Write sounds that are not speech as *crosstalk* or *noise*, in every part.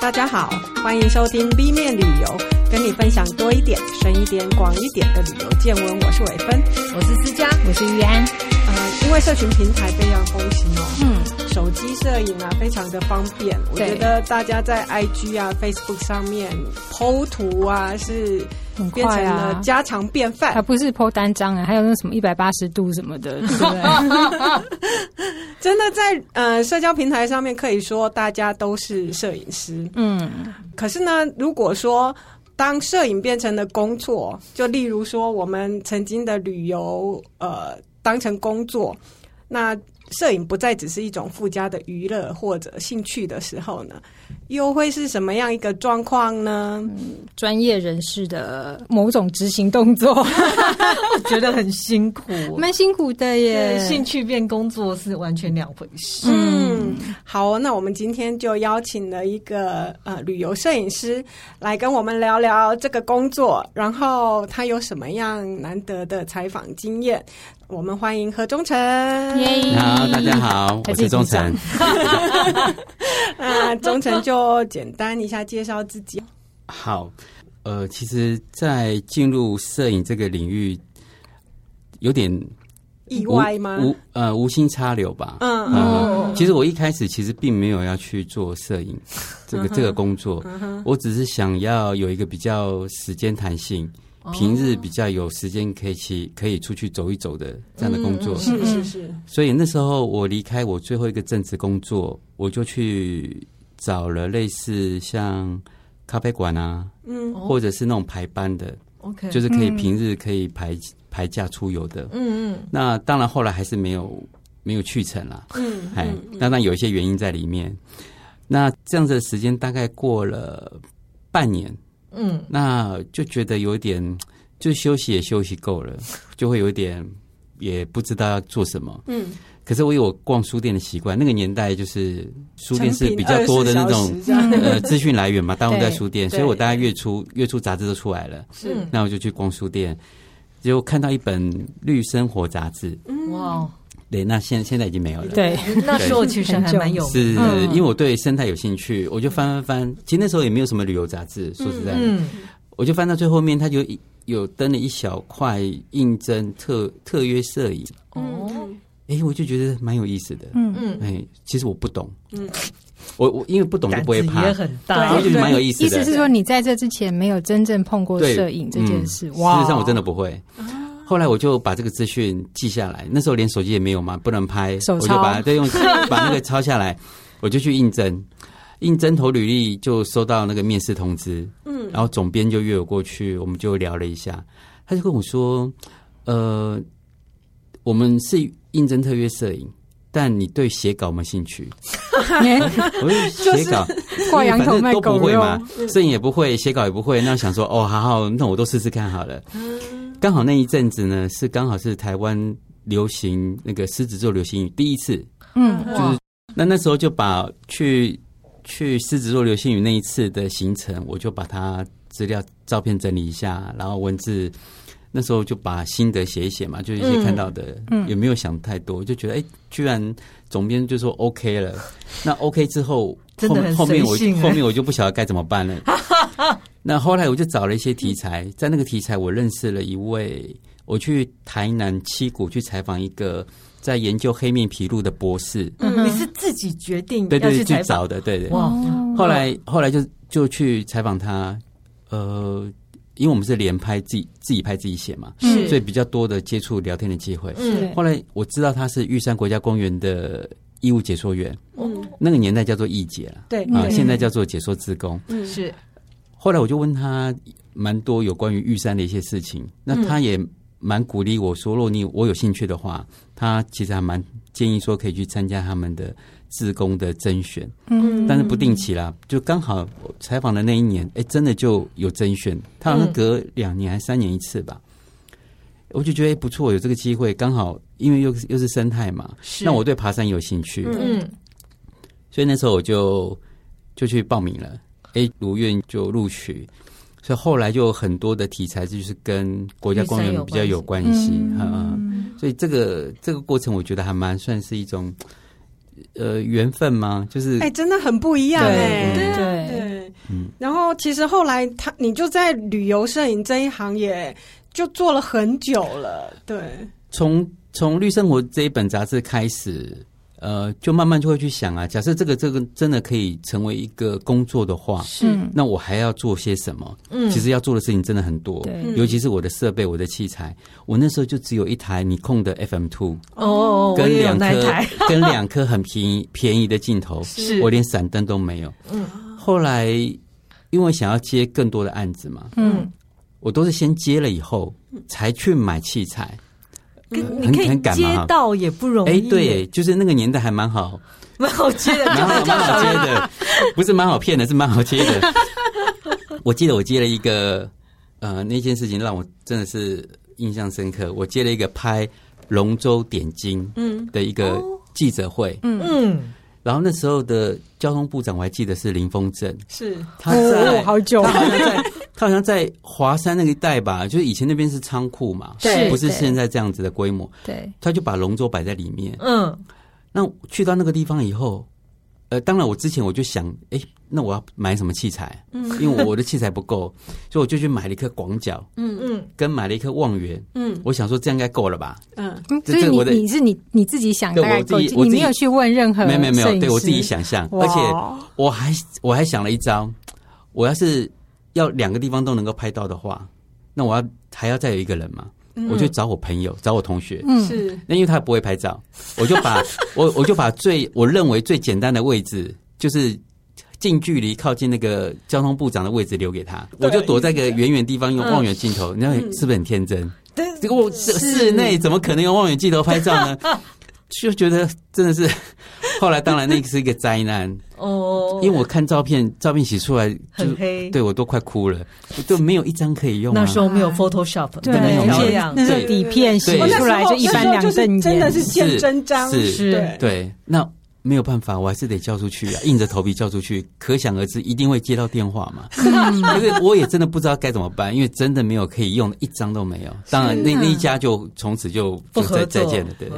大家好，欢迎收听 B 面旅游，跟你分享多一点、深一点、广一点的旅游见闻。我是伟芬，我是思佳，我是玉安。呃，因为社群平台非常风行哦，嗯，手机摄影啊非常的方便，我觉得大家在 IG 啊、Facebook 上面 PO 图啊是。变成了家常便饭，它不是 po 单张啊，还有那什么一百八十度什么的，对不对？真的在呃社交平台上面可以说大家都是摄影师，嗯。可是呢，如果说当摄影变成了工作，就例如说我们曾经的旅游呃当成工作，那。摄影不再只是一种附加的娱乐或者兴趣的时候呢，又会是什么样一个状况呢？嗯，专业人士的某种执行动作，*laughs* 我觉得很辛苦，蛮辛苦的耶。兴趣变工作是完全两回事。嗯，好，那我们今天就邀请了一个呃旅游摄影师来跟我们聊聊这个工作，然后他有什么样难得的采访经验。我们欢迎何忠诚。好，大家好，我是忠诚。那 *laughs* 忠诚就简单一下介绍自己。好，呃，其实，在进入摄影这个领域，有点意外吗？无呃，无心插柳吧。嗯嗯、呃。其实我一开始其实并没有要去做摄影这个、嗯、这个工作，嗯、我只是想要有一个比较时间弹性。平日比较有时间可以去可以出去走一走的这样的工作，是是是。所以那时候我离开我最后一个正职工作，我就去找了类似像咖啡馆啊，嗯，或者是那种排班的，OK，就是可以平日可以排排假出游的，嗯嗯。那当然后来还是没有没有去成啦，嗯，哎，当然有一些原因在里面。那这样子的时间大概过了半年。嗯，那就觉得有点，就休息也休息够了，*laughs* 就会有点也不知道要做什么。嗯，可是我有逛书店的习惯，那个年代就是书店是比较多的那种呃资讯来源嘛，大部分在书店，所以我大概月初月初杂志都出来了，是，那我就去逛书店，结果看到一本《绿生活》杂志，哇。对，那现现在已经没有了。对，那时候其实 *laughs* 还蛮有，是因为我对生态有兴趣，我就翻翻翻。其实那时候也没有什么旅游杂志，说实在，嗯，我就翻到最后面，他就有登了一小块应征特特约摄影。哦，哎，我就觉得蛮有意思的。嗯嗯，哎，其实我不懂。嗯，我我因为不懂就不会怕。也很大，我觉得蛮有意思的。意思是说你在这之前没有真正碰过摄影这件事。哇，事实上我真的不会。后来我就把这个资讯记下来，那时候连手机也没有嘛，不能拍，我就把它再用 *laughs* 把那个抄下来，我就去应征，应征投履历就收到那个面试通知，嗯，然后总编就约我过去，我们就聊了一下，他就跟我说，呃，我们是应征特约摄影，但你对写稿没兴趣？*laughs* *laughs* 我就写稿挂羊头卖狗肉，摄影也不会，写稿也不会，那想说，哦，好好，那我都试试看好了。刚好那一阵子呢，是刚好是台湾流行那个狮子座流星雨第一次，嗯，就是那那时候就把去去狮子座流星雨那一次的行程，我就把它资料照片整理一下，然后文字那时候就把心得写一写嘛，就一些看到的，嗯，也没有想太多，就觉得哎，居然总编就说 OK 了，那 OK 之后。后面后面我后面我就不晓得该怎么办了。*laughs* 那后来我就找了一些题材，在那个题材我认识了一位，我去台南七股去采访一个在研究黑面琵鹭的博士。嗯，你是自己决定对对去找的，对对。哇！后来后来就就去采访他，呃，因为我们是连拍自己自己拍自己写嘛，是，所以比较多的接触聊天的机会。是。后来我知道他是玉山国家公园的。义务解说员，嗯，那个年代叫做义解了，对啊，现在叫做解说职工，嗯，是。后来我就问他蛮多有关于玉山的一些事情，那他也蛮鼓励我说，若你我有兴趣的话，他其实还蛮建议说可以去参加他们的自工的甄选，嗯，但是不定期啦，就刚好采访的那一年，哎，真的就有甄选，他好像隔两年还三年一次吧。我就觉得不错，有这个机会，刚好因为又又是生态嘛，是。那我对爬山有兴趣，嗯，所以那时候我就就去报名了，哎，如愿就录取，所以后来就有很多的题材就是跟国家公园比较有关系，嗯，所以这个这个过程我觉得还蛮算是一种呃缘分吗？就是哎、欸，真的很不一样哎、欸，对对对，嗯。然后其实后来他你就在旅游摄影这一行也就做了很久了，对。从从绿生活这一本杂志开始。呃，就慢慢就会去想啊，假设这个这个真的可以成为一个工作的话，是，那我还要做些什么？嗯，其实要做的事情真的很多，对，尤其是我的设备、我的器材，我那时候就只有一台尼控的 FM Two，哦，跟两颗 *laughs* 跟两颗很便宜便宜的镜头，是。我连闪灯都没有。嗯，后来因为想要接更多的案子嘛，嗯，我都是先接了以后才去买器材。你可以接到也不容易。哎，对，就是那个年代还蛮好，蛮好接的，蛮好，蛮好 *laughs* 接的，不是蛮好骗的，是蛮好接的。*laughs* 我记得我接了一个，呃，那件事情让我真的是印象深刻。我接了一个拍龙舟点睛嗯。的一个记者会，嗯。嗯，然后那时候的交通部长我还记得是林峰正，是。他在、哦、好久。他好像在华山那个一带吧，就是以前那边是仓库嘛，是，不是现在这样子的规模。对，他就把龙舟摆在里面。嗯，那去到那个地方以后，呃，当然我之前我就想，哎、欸，那我要买什么器材？嗯，因为我的器材不够，*laughs* 所以我就去买了一颗广角。嗯嗯，跟买了一颗望远。嗯，我想说这样应该够了吧？嗯，所以你你是你你自己想，我自己，我你没有去问任何，没有没有没有，对我自己想象，而且我还我还想了一招，我要是。要两个地方都能够拍到的话，那我要还要再有一个人嘛？嗯、我就找我朋友，找我同学。嗯，是。那因为他不会拍照，我就把 *laughs* 我我就把最我认为最简单的位置，就是近距离靠近那个交通部长的位置留给他。我就躲在个远远地方用望远镜头，嗯、你知道是不是很天真？对、嗯，结果我室内怎么可能用望远镜头拍照呢？*laughs* 就觉得真的是。*laughs* 后来当然那个是一个灾难。哦，因为我看照片，照片洗出来就很黑，对我都快哭了，就没有一张可以用。那时候没有 Photoshop，对，没有这样，那个底片洗出来就一翻两瞪眼，真的是见真章，是是，对，那没有办法，我还是得叫出去啊，*laughs* 硬着头皮叫出去，可想而知，一定会接到电话嘛。*laughs* 可是我也真的不知道该怎么办，因为真的没有可以用的，一张都没有。当然，那那一家就从此就就再再见了，对，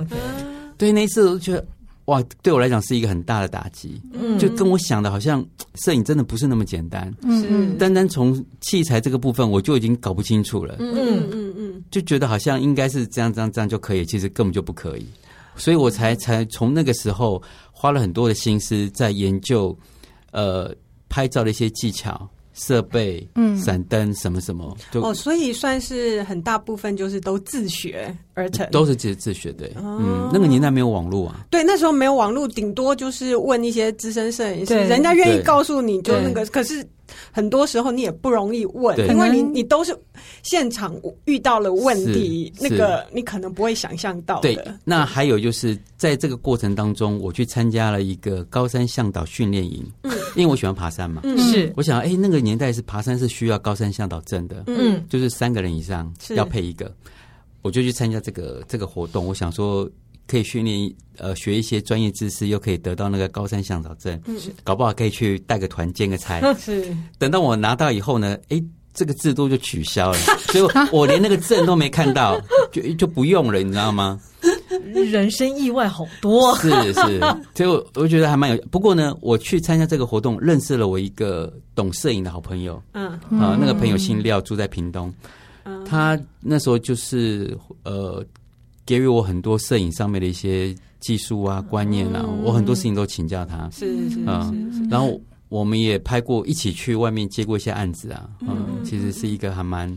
对，那一次我觉得。哇，对我来讲是一个很大的打击，嗯，就跟我想的好像 *tsk* 摄影真的不是那么简单，嗯，单单从器材这个部分我就已经搞不清楚了，嗯嗯嗯，就觉得好像应该是这样这样这样就可以，其实根本就不可以，所以我才才从那个时候花了很多的心思在研究，呃，拍照的一些技巧。设备，嗯，闪灯什么什么，哦，所以算是很大部分就是都自学而成，都是自自学的，哦、嗯，那个年代没有网络啊，对，那时候没有网络，顶多就是问一些资深摄影师，人家愿意告诉你就那个，可是。很多时候你也不容易问，因为你你都是现场遇到了问题，那个你可能不会想象到的。对，那还有就是在这个过程当中，我去参加了一个高山向导训练营，嗯，因为我喜欢爬山嘛，嗯，是，我想，哎，那个年代是爬山是需要高山向导证的，嗯，就是三个人以上要配一个，我就去参加这个这个活动，我想说。可以训练呃学一些专业知识，又可以得到那个高山向导证，嗯，搞不好可以去带个团兼个差。*laughs* 是，等到我拿到以后呢，哎，这个制度就取消了，所以我连那个证都没看到，就就不用了，你知道吗？*laughs* 人生意外好多，是是，所以我我觉得还蛮有。不过呢，我去参加这个活动，认识了我一个懂摄影的好朋友，嗯啊，那个朋友姓廖，住在屏东，嗯，他那时候就是呃。给予我很多摄影上面的一些技术啊、观念啊，嗯、我很多事情都请教他。是是是，嗯，然后我们也拍过，一起去外面接过一些案子啊。嗯，嗯其实是一个还蛮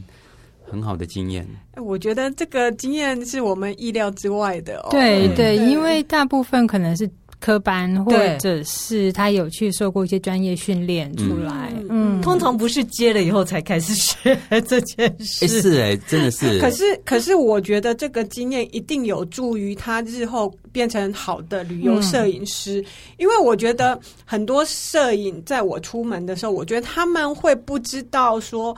很好的经验。我觉得这个经验是我们意料之外的哦。对对，因为大部分可能是。科班，或者是他有去受过一些专业训练出来，嗯，通常不是接了以后才开始学这件事，是哎，真的是。*laughs* 可是，可是我觉得这个经验一定有助于他日后变成好的旅游摄影师，因为我觉得很多摄影在我出门的时候，我觉得他们会不知道说。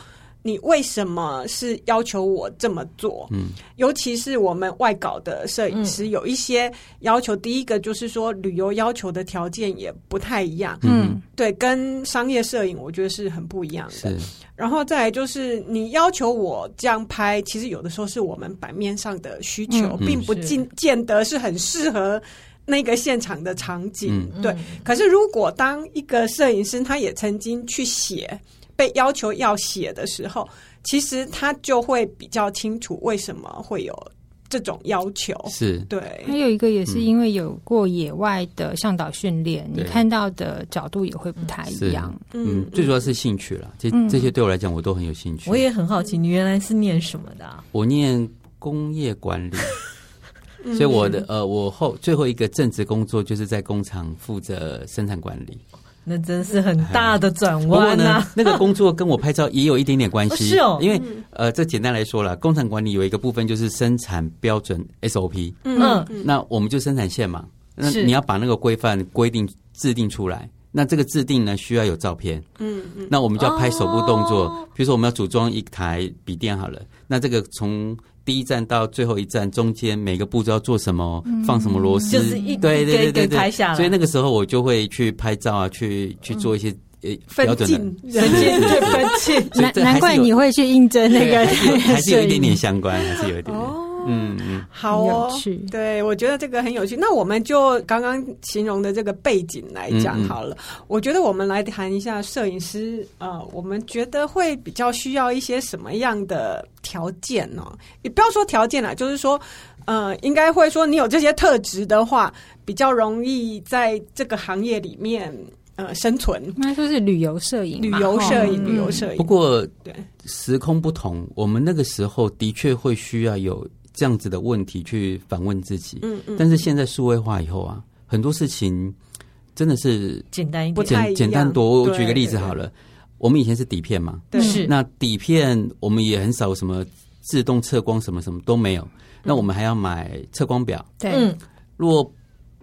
你为什么是要求我这么做？嗯，尤其是我们外稿的摄影师，有一些要求。第一个就是说，旅游要求的条件也不太一样。嗯，对，跟商业摄影我觉得是很不一样的。然后再来就是，你要求我这样拍，其实有的时候是我们版面上的需求，并不见见得是很适合。那个现场的场景。嗯、对，可是如果当一个摄影师，他也曾经去写，被要求要写的时候，其实他就会比较清楚为什么会有。这种要求是对，还有一个也是因为有过野外的向导训练，嗯、你看到的角度也会不太一样。嗯，最主要是兴趣了，这、嗯、这些对我来讲我都很有兴趣。我也很好奇，你原来是念什么的、啊？我念工业管理，所以我的呃，我后最后一个正职工作就是在工厂负责生产管理。那真是很大的转弯、呢，那个工作跟我拍照也有一点点关系。*laughs* 是哦，因为呃，这简单来说了，工厂管理有一个部分就是生产标准 SOP。嗯，嗯，那我们就生产线嘛，那你要把那个规范规定制定出来。那这个制定呢，需要有照片。嗯嗯，那我们就要拍手部动作。哦、比如说，我们要组装一台笔电好了，那这个从。第一站到最后一站中间每个步骤要做什么，嗯、放什么螺丝，就是一对对对对对，拍下来。所以那个时候我就会去拍照啊，去去做一些呃标准的分镜，分镜。难难怪你会去应征那个，还是有一点点相关，还是有一点点。哦嗯嗯，好哦，对，我觉得这个很有趣。那我们就刚刚形容的这个背景来讲好了。嗯嗯，我觉得我们来谈一下摄影师，呃，我们觉得会比较需要一些什么样的条件呢？也不要说条件啦，就是说，呃，应该会说你有这些特质的话，比较容易在这个行业里面呃生存。应该说是旅游摄影，旅游摄影，旅游摄影。不过对时空不同，我们那个时候的确会需要有。这样子的问题去反问自己，嗯嗯，但是现在数位化以后啊，很多事情真的是简单一点，简简单多。我举个例子好了，我们以前是底片嘛，对，是。那底片我们也很少什么自动测光，什么什么都没有，嗯、那我们还要买测光表，对，嗯，如果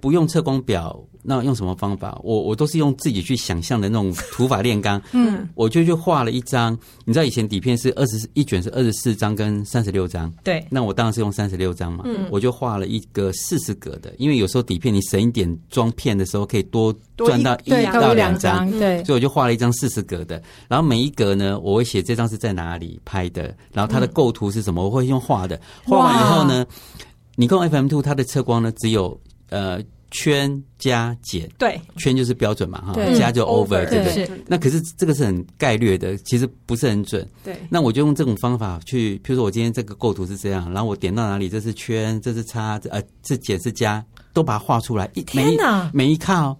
不用测光表。那用什么方法？我我都是用自己去想象的那种 *laughs* 土法炼钢。嗯，我就去画了一张。你知道以前底片是二十一卷是二十四张跟三十六张。对。那我当然是用三十六张嘛。嗯。我就画了一个四十格的，因为有时候底片你省一点装片的时候，可以多赚到一到两张。对。所以我就画了一张四十格的，然后每一格呢，我会写这张是在哪里拍的，然后它的构图是什么，我会用画的。画完以后呢，尼康 FM Two 它的测光呢只有呃。圈加减，对，圈就是标准嘛，哈，加就 over，对不对？那可是这个是很概略的，其实不是很准。对，那我就用这种方法去，譬如说我今天这个构图是这样，然后我点到哪里，这是圈，这是叉，呃，这减是加，都把它画出来。一天哪，每一靠。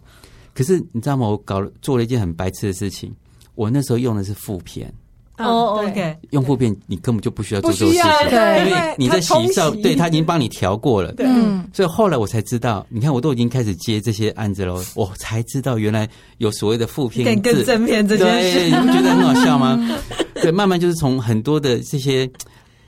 可是你知道吗？我搞了做了一件很白痴的事情，我那时候用的是负片。哦、oh，OK，用户片你根本就不需要做这种事情，因为你在洗照，对，他已经帮你调过了。对，所以后来我才知道，你看我都已经开始接这些案子了，我才知道原来有所谓的负片跟正片这件事，对，你不觉得很好笑吗？*laughs* 对，慢慢就是从很多的这些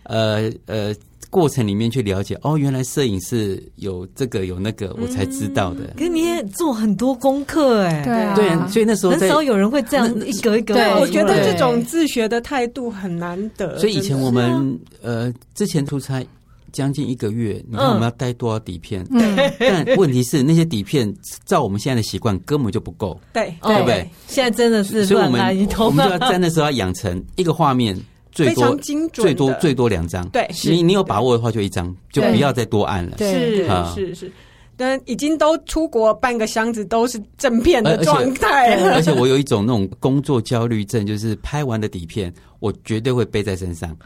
呃呃。过程里面去了解哦，原来摄影是有这个有那个，我才知道的。可是你也做很多功课哎，对啊，对，所以那时候很少有人会这样一格一格。对，我觉得这种自学的态度很难得。所以以前我们呃，之前出差将近一个月，你看我们要带多少底片？对，但问题是那些底片照我们现在的习惯根本就不够，对，对不对？现在真的是，所以我们我们就要在那时候要养成一个画面。最多最多最多两张，对，你你有把握的话就一张，就不要再多按了。是是是，但已经都出国半个箱子都是正片的状态了。*laughs* 而且我有一种那种工作焦虑症，就是拍完的底片我绝对会背在身上，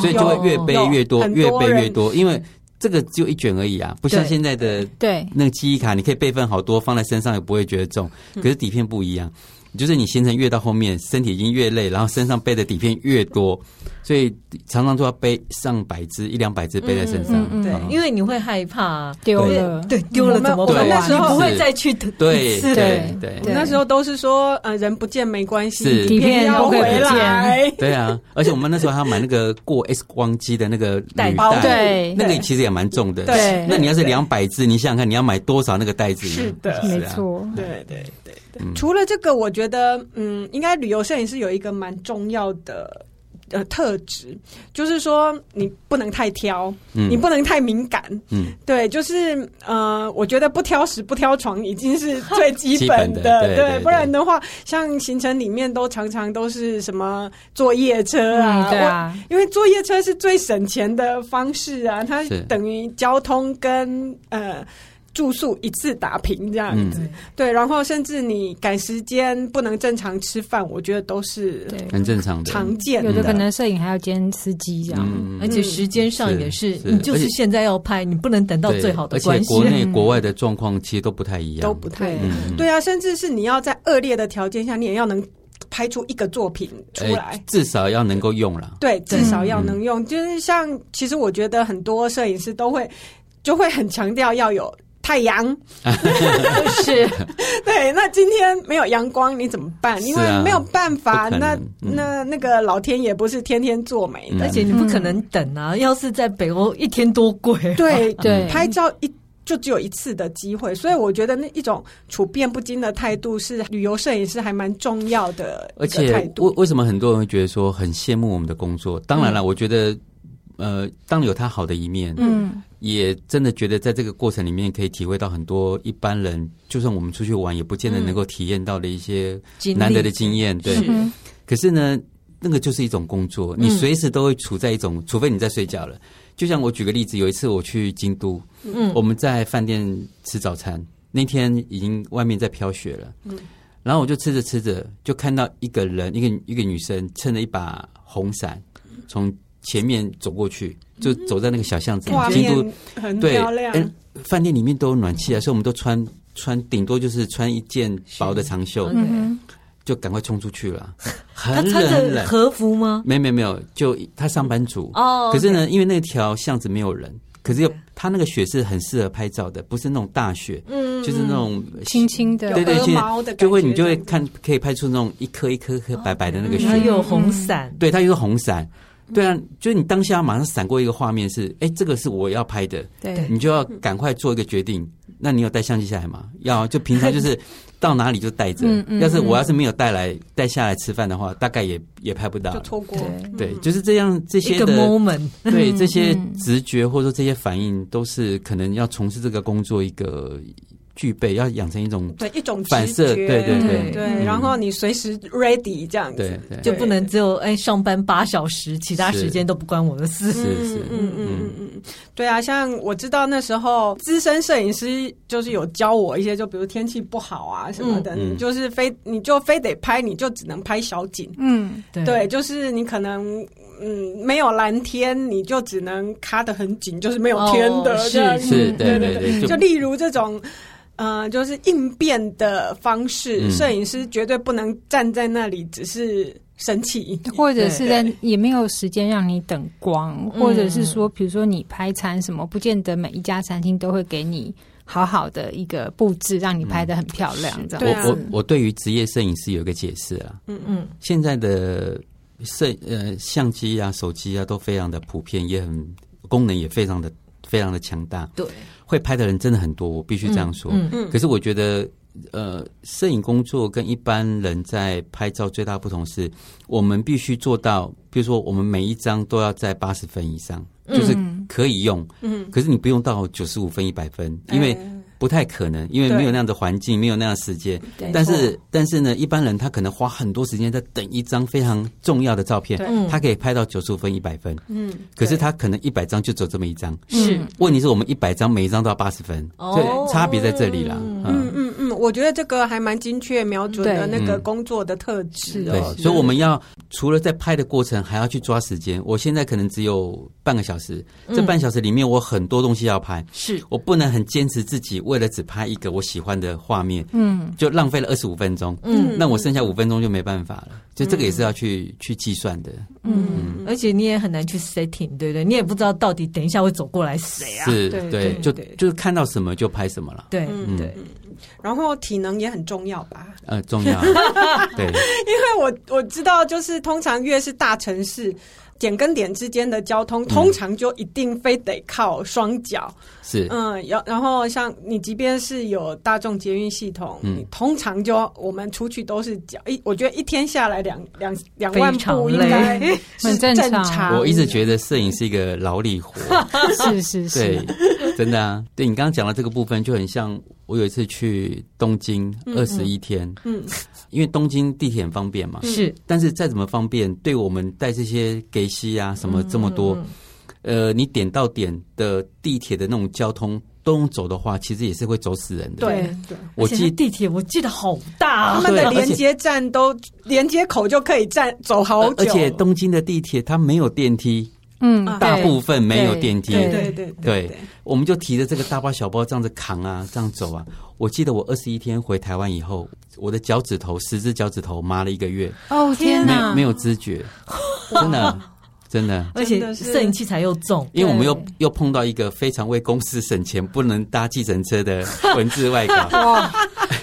所以就会越背越多，越背越多。因为这个就一卷而已啊，不像现在的对。那个记忆卡，你可以备份好多放在身上也不会觉得重。可是底片不一样。就是你行程越到后面，身体已经越累，然后身上背的底片越多，所以常常都要背上百只、一两百只背在身上。对，因为你会害怕丢了，对，丢了怎么办？那时候不会再去对对对。那时候都是说，呃，人不见没关系，底片要回来。对啊，而且我们那时候还要买那个过 X 光机的那个袋包，对，那个其实也蛮重的。对，那你要是两百只，你想想看，你要买多少那个袋子？是的，没错。对对对。除了这个，我觉得，嗯，应该旅游摄影师有一个蛮重要的呃特质，就是说你不能太挑，嗯，你不能太敏感，嗯，对，就是呃，我觉得不挑食不挑床已经是最基本的，*laughs* 本的对，对，对，对，不然的话，像行程里面都常常都是什么坐夜车啊，嗯、对啊，因为坐夜车是最省钱的方式啊，它等于交通跟呃。住宿一次打平这样子，对，然后甚至你赶时间不能正常吃饭，我觉得都是很正常的，常见。有的可能摄影还要兼司机这样，而且时间上也是，你就是现在要拍，你不能等到最好的关系。而且国内国外的状况其实都不太一样，都不太一样。对啊，甚至是你要在恶劣的条件下，你也要能拍出一个作品出来，至少要能够用了。对，至少要能用。就是像，其实我觉得很多摄影师都会就会很强调要有。太阳 *laughs* *laughs* 是，对。那今天没有阳光，你怎么办？因为没有办法。那那那个老天也不是天天做美的，而且你不可能等啊。要是在北欧，一天多贵。对 *laughs* 对，拍照一就只有一次的机会，所以我觉得那一种处变不惊的态度是旅游摄影师还蛮重要的。而且，为为什么很多人会觉得说很羡慕我们的工作？当然了，我觉得。呃，当有他好的一面，嗯，也真的觉得在这个过程里面可以体会到很多一般人，就算我们出去玩，也不见得能够体验到的一些难得的经验。对，可是呢，那个就是一种工作，你随时都会处在一种，嗯、除非你在睡觉了。就像我举个例子，有一次我去京都，嗯，我们在饭店吃早餐，那天已经外面在飘雪了，嗯，然后我就吃着吃着，就看到一个人，一个一个女生撑着一把红伞从。前面走过去，就走在那个小巷子里，京都很漂亮。嗯，饭店里面都有暖气啊，所以我们都穿穿，顶多就是穿一件薄的长袖，就赶快冲出去了。*laughs* 很冷，他穿着和服吗？没没没有，就他上班族哦。可是呢，因为那条巷子没有人，可是又他那个雪是很适合拍照的，不是那种大雪，嗯，就是那种轻轻的，对对，就会你就会看可以拍出那种一颗一颗颗白白的那个雪。它有红伞，对，它又是红伞。对啊，就是你当下马上闪过一个画面是，哎，这个是我要拍的，对，你就要赶快做一个决定。那你有带相机下来吗？要，就平常就是 *laughs* 到哪里就带着。要是我要是没有带来带下来吃饭的话，大概也也拍不到，就错过。对，就是这样，这些的 moment，*laughs* 对这些直觉或者说这些反应，都是可能要从事这个工作一个。具备要养成一种对一种反射，对对对。对，然后你随时 ready 这样子，对，就不能只有哎上班八小时，其他时间都不关我的事。是是，嗯嗯嗯。嗯，对啊，像我知道那时候资深摄影师就是有教我一些，就比如天气不好啊什么的，你就是非你就非得拍，你就只能拍小景。嗯，对，就是你可能嗯没有蓝天，你就只能卡得很紧，就是没有天的，是是，对对对，就例如这种。呃，就是应变的方式，摄影师绝对不能站在那里只是生气，或者是在也没有时间让你等光，或者是说，比如说你拍餐什么，不见得每一家餐厅都会给你好好的一个布置，让你拍的很漂亮。这样，我我我对于职业摄影师有一个解释啊，嗯嗯，现在的摄呃相机啊、手机啊都非常的普遍，也很功能也非常的非常的强大，对。会拍的人真的很多，我必须这样说。嗯嗯。可是我觉得，呃，摄影工作跟一般人在拍照最大不同是，我们必须做到，比如说，我们每一张都要在八十分以上，就是可以用。嗯。可是你不用到九十五分、一百分，因为。不太可能，因为没有那样的环境，没有那样的时间。但是，但是呢，一般人他可能花很多时间在等一张非常重要的照片，他可以拍到九十五分、一百分。嗯，可是他可能一百张就走这么一张。是，问题是我们一百张每一张都要八十分，所以差别在这里了。嗯，我觉得这个还蛮精确瞄准的那个工作的特质。对，所以我们要除了在拍的过程，还要去抓时间。我现在可能只有半个小时，这半小时里面我很多东西要拍，是。我不能很坚持自己。为了只拍一个我喜欢的画面，嗯，就浪费了二十五分钟，嗯，那我剩下五分钟就没办法了，就这个也是要去、嗯、去计算的，嗯，嗯，而且你也很难去 setting，对不对？你也不知道到底等一下会走过来谁啊？是，对，对，对，就就是看到什么就拍什么了，对，嗯，对。然后体能也很重要吧？呃，重要，*laughs* 对，因为我我知道，就是通常越是大城市。点跟点之间的交通，通常就一定非得靠双脚。是，嗯，然然后像你，即便是有大众捷运系统，嗯，你通常就我们出去都是脚。一，我觉得一天下来两两两万步应该 *laughs* 很正常。我一直觉得摄影是一个劳力活，*laughs* 是是是，对，真的啊。对你刚刚讲的这个部分，就很像。我有一次去东京二十一天，嗯，因为东京地铁很方便嘛，是，但是再怎么方便，对我们带这些给息啊什么这么多，呃，你点到点的地铁的那种交通都用走的话，其实也是会走死人的。对对，我记地铁，我记得好大，他们的连接站都连接口就可以站走好久。而且东京的地铁它没有电梯，嗯，大部分没有电梯。对对对对，我们就提着这个大包小包这样子扛啊，这样走啊。我记得我二十一天回台湾以后，我的脚趾头十只脚趾头麻了一个月。哦天哪，没没有知觉，真的。真的，而且摄影器材又重，因为我们又又碰到一个非常为公司省钱、不能搭计程车的文字外稿。*laughs* 哇，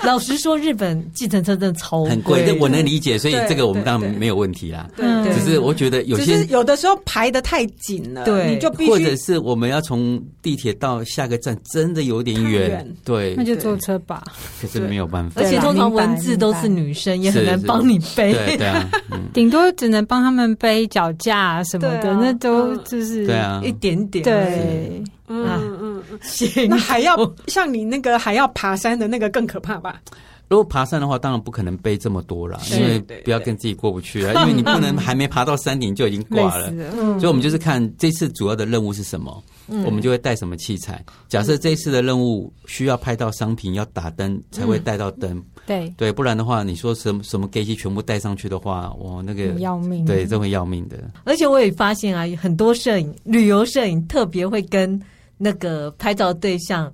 老实说，日本计程车真的超很贵，这我能理解，所以这个我们当然没有问题啦。对，只是我觉得有些有的时候排的太紧了，对，你就必须或者是我们要从地铁到下个站，真的有点远，对，那就坐车吧。可是没有办法，而且通常文字都是女生，也很难帮你背，对啊，顶多只能帮他们背脚架什么。的那都就是对啊，一点点对，嗯嗯嗯，行，那还要像你那个还要爬山的那个更可怕吧？如果爬山的话，当然不可能背这么多了，因为不要跟自己过不去啊。因为你不能还没爬到山顶就已经挂了。所以，我们就是看这次主要的任务是什么，我们就会带什么器材。假设这次的任务需要拍到商品，要打灯才会带到灯。对对，不然的话，你说什么什么 gay 全部带上去的话，哇，那个要命，对，这会要命的。而且我也发现啊，很多摄影旅游摄影特别会跟那个拍照对象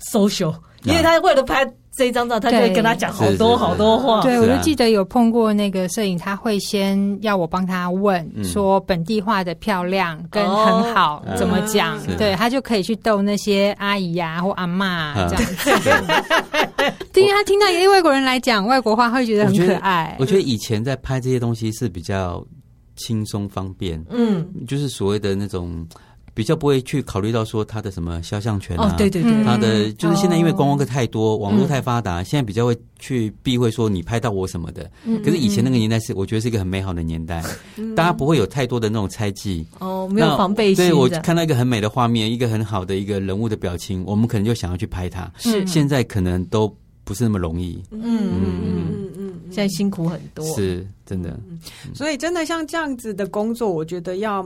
social，因为他为了拍。这一张照，他就会跟他讲好多好多话。对，我就记得有碰过那个摄影，他会先要我帮他问说本地化的漂亮跟很好怎么讲，对他就可以去逗那些阿姨呀或阿妈这样。*laughs* *laughs* 因为他听到一个外国人来讲外国话，会觉得很可爱。我觉得以前在拍这些东西是比较轻松方便，嗯，就是所谓的那种。比较不会去考虑到说他的什么肖像权啊，对对对，他的就是现在因为观光客太多，网络太发达，现在比较会去避讳说你拍到我什么的。可是以前那个年代是我觉得是一个很美好的年代，大家不会有太多的那种猜忌哦，没有防备心。对，我看到一个很美的画面，一个很好的一个人物的表情，我们可能就想要去拍它。是，现在可能都不是那么容易。嗯嗯嗯嗯，现在辛苦很多，是真的。所以真的像这样子的工作，我觉得要。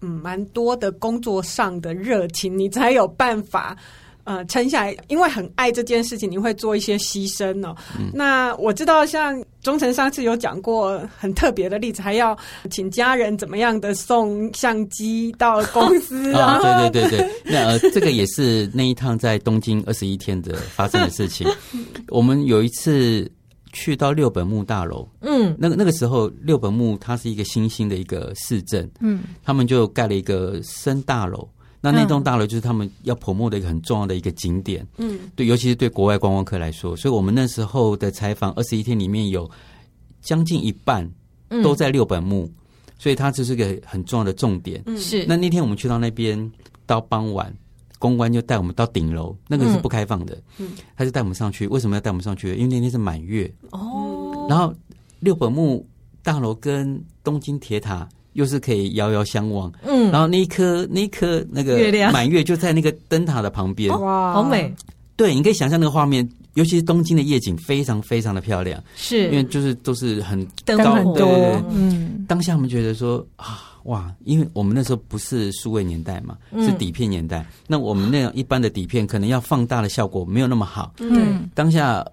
嗯，蛮多的工作上的热情，你才有办法呃撑下来。因为很爱这件事情，你会做一些牺牲哦。嗯、那我知道，像忠诚上次有讲过很特别的例子，还要请家人怎么样的送相机到公司啊？哦、*laughs* 对对对对，那呃，这个也是那一趟在东京二十一天的发生的事情。*laughs* 我们有一次。去到六本木大楼，嗯，那个那个时候六本木它是一个新兴的一个市镇，嗯，他们就盖了一个深大楼，那那栋大楼就是他们要 promote 的一个很重要的一个景点，嗯，对，尤其是对国外观光客来说，所以我们那时候的采访二十一天里面有将近一半都在六本木，所以它这是个很重要的重点，是。那那天我们去到那边到傍晚。公关就带我们到顶楼，那个是不开放的。嗯，他就带我们上去。为什么要带我们上去？因为那天是满月。哦。然后六本木大楼跟东京铁塔又是可以遥遥相望。嗯。然后那一颗那一颗那个满月就在那个灯塔的旁边。哇，好美。对，你可以想象那个画面，尤其是东京的夜景非常非常的漂亮。是。因为就是都是很灯很多。嗯。当下我们觉得说啊。哇，因为我们那时候不是数位年代嘛，是底片年代。嗯、那我们那样一般的底片，可能要放大的效果没有那么好。嗯，当下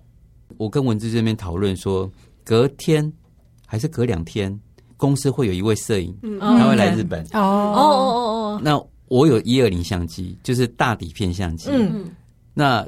我跟文字这边讨论说，隔天还是隔两天，公司会有一位摄影，嗯、他会来日本。哦哦哦哦。那我有一二零相机，就是大底片相机。嗯，那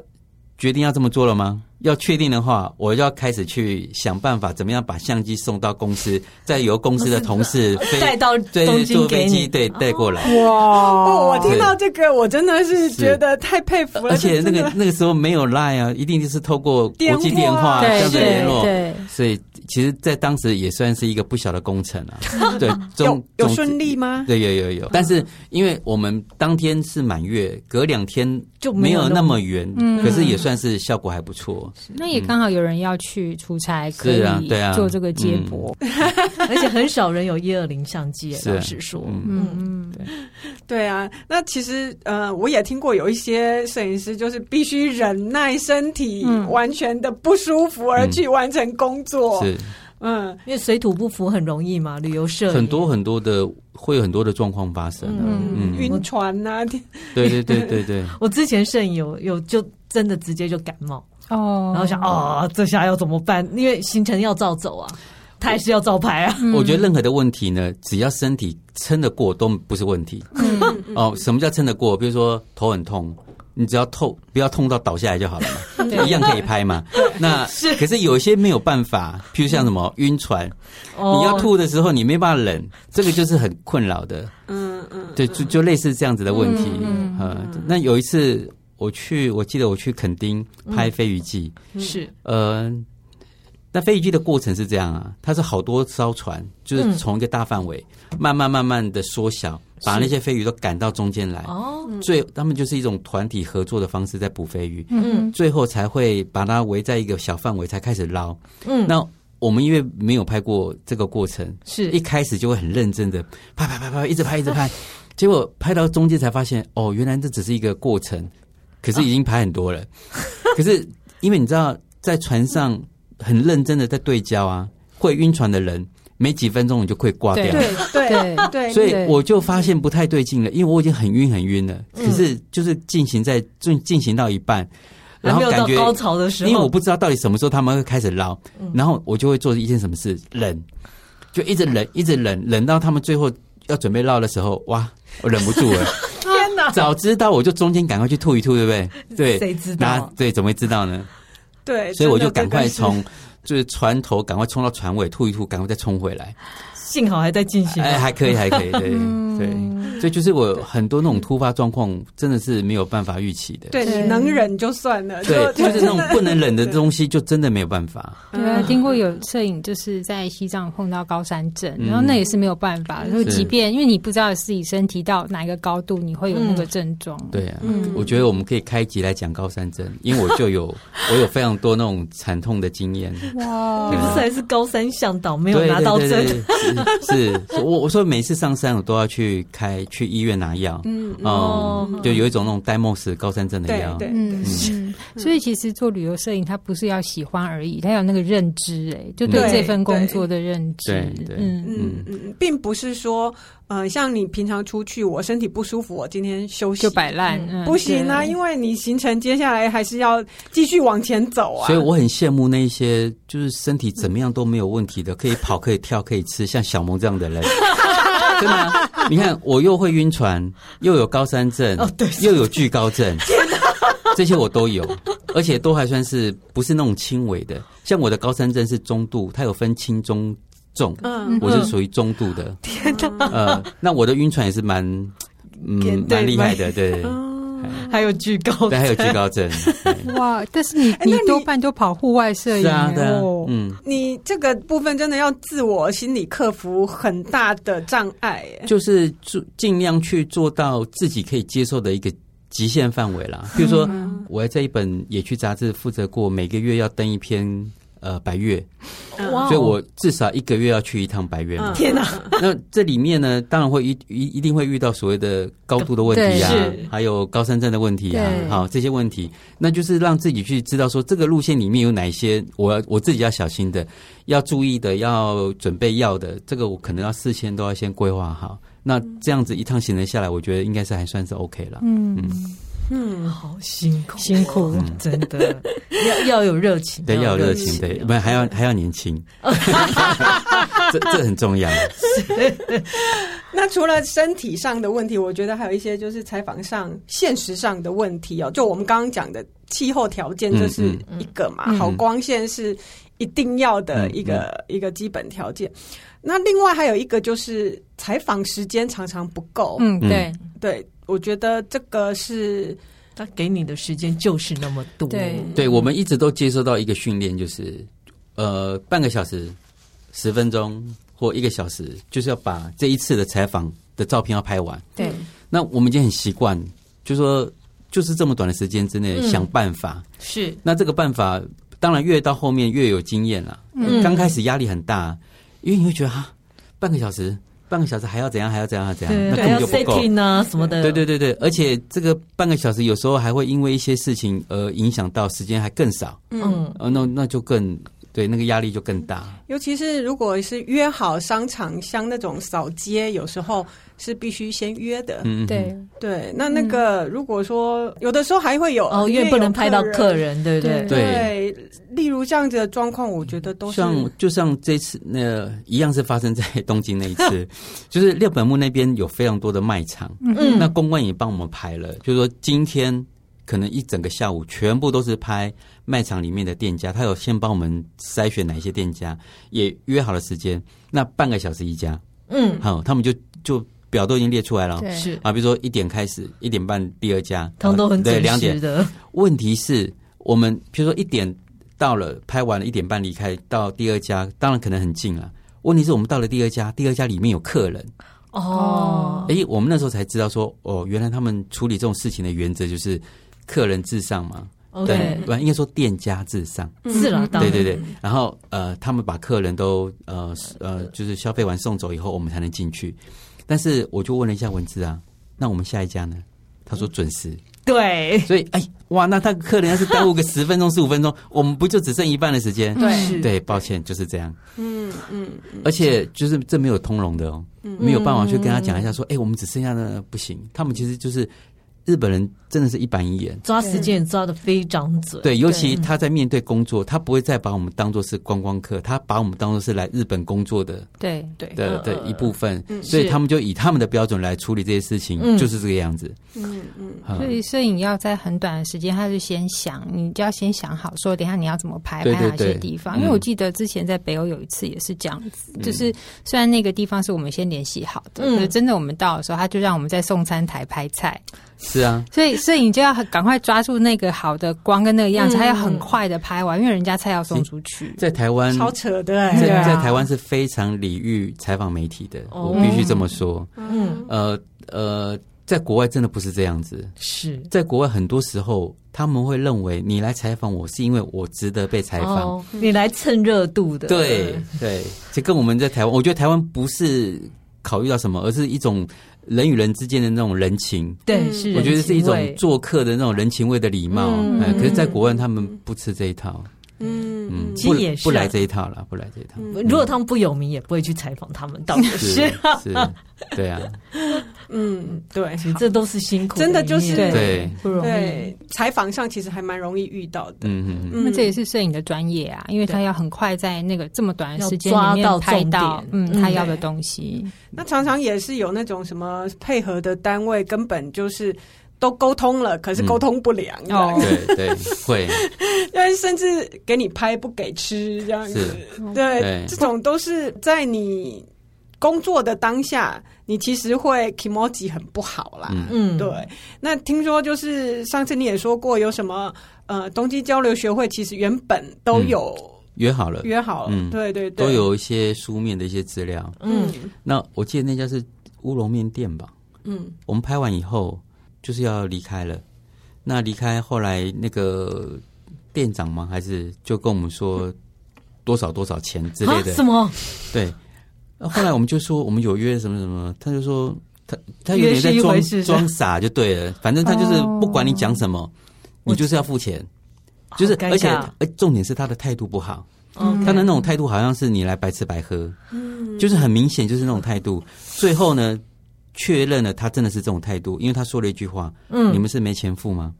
决定要这么做了吗？要确定的话，我就要开始去想办法，怎么样把相机送到公司，再由公司的同事带到东京坐飞机，对，带过来。哇！我听到这个，我真的是觉得太佩服了。而且那个那个时候没有 Line 啊，一定就是透过国际电话这样子联络。对，所以其实，在当时也算是一个不小的工程啊。*laughs* 对，有有顺利吗？对，有有有。但是因为我们当天是满月，隔两天就没有那么圆，可是也算是效果还不错。那也刚好有人要去出差，可以做这个接驳，*laughs* 而且很少人有一二零相机，老实说，嗯。嗯，对。*laughs* 对啊。那其实呃，我也听过有一些摄影师，就是必须忍耐身体完全的不舒服而去完成工作。是。嗯，因为水土不服很容易嘛，旅游摄影。很多很多的会有很多的状况发生，嗯，晕船呐，对对对对对。*laughs* 我之前摄影有有就真的直接就感冒哦，然后想哦，这下要怎么办？因为行程要照走啊。他还是要照拍啊！我觉得任何的问题呢，只要身体撑得过，都不是问题。嗯，哦，什么叫撑得过？比如说头很痛，你只要痛，不要痛到倒下来就好了嘛，*laughs* 一样可以拍嘛。*laughs* 那是，可是有一些没有办法，譬如像什么晕船，你要吐的时候你没办法忍，这个就是很困扰的。嗯嗯，对，就就类似这样子的问题。嗯，那有一次我去，我记得我去垦丁拍飞鱼记，是，呃。那飞鱼记的过程是这样啊，它是好多艘船，就是从一个大范围慢慢慢慢的缩小，把那些飞鱼都赶到中间来。哦，最他们就是一种团体合作的方式在捕飞鱼。嗯，最后才会把它围在一个小范围才开始捞。嗯，那我们因为没有拍过这个过程，是。一开始就会很认真的拍拍拍拍，一直拍一直拍，*laughs* 结果拍到中间才发现，哦，原来这只是一个过程，可是已经排很多了。可是因为你知道，在船上。很认真的在对焦啊，会晕船的人没几分钟你就会挂掉，对对对，所以我就发现不太对劲了，因为我已经很晕很晕了，可是就是进行在进进行到一半，然后感觉高潮的时候，因为我不知道到底什么时候他们会开始捞，然后我就会做一件什么事，忍，就一直忍一直忍，忍到他们最后要准备捞的时候，哇，我忍不住了！*laughs* *laughs* 早知道我就中间赶快去吐一吐，对不对？*laughs* 对，谁知道？对，怎么会知道呢？对，所以我就赶快从就是船头赶快冲到船尾吐一吐，赶快再冲回来。幸好还在进行，哎，还可以，*laughs* 还可以，对对，所以就是我很多那种突发状况，真的是没有办法预期的。对，你能忍就算了，对，就是那种不能忍的东西，就真的没有办法。*laughs* 对啊，听过有摄影就是在西藏碰到高山症，然后那也是没有办法，就即便因为你不知道自己身体到哪一个高度，你会有那个症状。对啊，我觉得我们可以开集来讲高山症，因为我就有我有非常多那种惨痛的经验。哇，你不是还是高山向导，没有拿到针。是，我我说每次上山我都要去开去医院拿药，嗯哦，就有一种那种戴梦死高山症的药，对对，嗯，所以其实做旅游摄影，他不是要喜欢而已，他有那个认知，哎，就对这份工作的认知，对，嗯。嗯嗯，并不是说，呃，像你平常出去，我身体不舒服，我今天休息就摆烂，不行啊，因为你行程接下来还是要继续往前走啊。所以我很羡慕那些就是身体怎么样都没有问题的，可以跑、可以跳、可以吃，像小萌这样的人，*laughs* 真的。你看，我又会晕船，又有高山症，哦对，又有惧高症，这些我都有，而且都还算是不是那种轻微的。像我的高山症是中度，它有分轻、中、重，嗯，我是属于中度的。天哪，呃，那我的晕船也是蛮，嗯，*laughs* 蛮厉害的，对。还有惧高，对，还有惧高症。*laughs* 哇！但是你你多半都跑户外摄影哦，嗯，你这个部分真的要自我心理克服很大的障碍，就是做尽量去做到自己可以接受的一个极限范围啦。比如说，我还在一本野区杂志负责过，每个月要登一篇。呃，白月，所以我至少一个月要去一趟百岳。天哪！*laughs* 那这里面呢，当然会一一一定会遇到所谓的高度的问题啊，还有高山症的问题啊，好，这些问题，那就是让自己去知道说，这个路线里面有哪些我我自己要小心的，要注意的，要准备要的，这个我可能要事先都要先规划好。那这样子一趟行程下来，我觉得应该是还算是 OK 了。嗯。嗯，好辛苦，辛苦，真的。要要有热情，对，要有热情，对，不然还要还要年轻，*laughs* 这这很重要。*laughs* 那除了身体上的问题，我觉得还有一些就是采访上现实上的问题哦。就我们刚刚讲的气候条件，这是一个嘛，好光线是一定要的一个一个基本条件。那另外还有一个就是采访时间常常不够，嗯，对。对。我觉得这个是他给你的时间就是那么多。对，对，我们一直都接受到一个训练，就是呃，半个小时、十分钟或一个小时，就是要把这一次的采访的照片要拍完。对，那我们已经很习惯，就是说就是这么短的时间之内想办法。嗯、是，那这个办法当然越到后面越有经验了。嗯，刚开始压力很大，因为你会觉得啊，半个小时。半个小时还要怎样？还要怎样？怎样？那根本就不够啊，什么的。对对对对，而且这个半个小时有时候还会因为一些事情而影响到时间还更少。嗯，呃，那那就更对，那个压力就更大。尤其是如果是约好商场，像那种扫街，有时候是必须先约的。嗯，对对。那那个如果说有的时候还会有哦，因为不能拍到客人，对不对？对。例如这样子的状况，我觉得都是像就像这次那个一样是发生在东京那一次，*laughs* 就是六本木那边有非常多的卖场，嗯，那公关也帮我们排了，就是说今天。可能一整个下午全部都是拍卖场里面的店家，他有先帮我们筛选哪一些店家，也约好了时间。那半个小时一家，嗯，好，他们就就表都已经列出来了，是啊，比如说一点开始，一点半第二家，他们都很准时的。对，两点。问题是我们比如说一点到了，拍完了一点半离开，到第二家，当然可能很近了。问题是我们到了第二家，第二家里面有客人。哦，哎，我们那时候才知道说，哦，原来他们处理这种事情的原则就是。客人至上嘛对，应该说店家至上。是了，对对对。然后呃，他们把客人都呃呃，就是消费完送走以后，我们才能进去。但是我就问了一下文字啊，那我们下一家呢？他说准时。对，所以哎哇，那他客人要是耽误个十分钟、十五分钟，*laughs* 我们不就只剩一半的时间？对对，抱歉，就是这样。嗯嗯。而且就是这没有通融的哦，没有办法去跟他讲一下说，哎，我们只剩下的不行。他们其实就是。日本人真的是一板一眼，抓时间抓的非常准。对，尤其他在面对工作，他不会再把我们当做是观光客，他把我们当做是来日本工作的，对对的的一部分。所以他们就以他们的标准来处理这些事情，就是这个样子。嗯嗯。所以摄影要在很短的时间，他就先想，你就要先想好，说等下你要怎么拍，拍哪些地方。因为我记得之前在北欧有一次也是这样子，就是虽然那个地方是我们先联系好的，可是真的我们到的时候，他就让我们在送餐台拍菜。是啊，所以摄影就要赶快抓住那个好的光跟那个样子，他要很快的拍完，因为人家菜要送出去。在台湾超扯的，在在台湾是非常礼遇采访媒体的，我必须这么说。嗯，呃呃，在国外真的不是这样子。是在国外很多时候他们会认为你来采访我是因为我值得被采访，你来蹭热度的。对对，就跟我们在台湾，我觉得台湾不是考虑到什么，而是一种。人与人之间的那种人情，对，是我觉得是一种做客的那种人情味的礼貌。嗯，可是，在国外他们不吃这一套。嗯嗯，其实也是不来这一套了，不来这一套。如果他们不有名，也不会去采访他们。倒是是，对啊。嗯，对，这都是辛苦，真的就是对。不容易。采访上其实还蛮容易遇到的。嗯嗯，那这也是摄影的专业啊，因为他要很快在那个这么短的时间里面拍到嗯他要的东西。那常常也是有那种什么配合的单位，根本就是。都沟通了，可是沟通不良。哦，对对，会，*laughs* 因为甚至给你拍不给吃这样子，对，这种都是在你工作的当下，你其实会 kimoji 很不好啦。嗯，对。那听说就是上次你也说过，有什么呃，东京交流学会其实原本都有约好了，约好了，嗯，对对对，都有一些书面的一些资料。嗯，那我记得那家是乌龙面店吧？嗯，我们拍完以后。就是要离开了，那离开后来那个店长吗？还是就跟我们说多少多少钱之类的？什么？对。后来我们就说我们有约什么什么，他就说他他有点在装装傻就对了，反正他就是不管你讲什么，你就是要付钱，就是而且重点是他的态度不好，他的那种态度好像是你来白吃白喝，就是很明显就是那种态度。最后呢？确认了，他真的是这种态度，因为他说了一句话：“嗯，你们是没钱付吗？”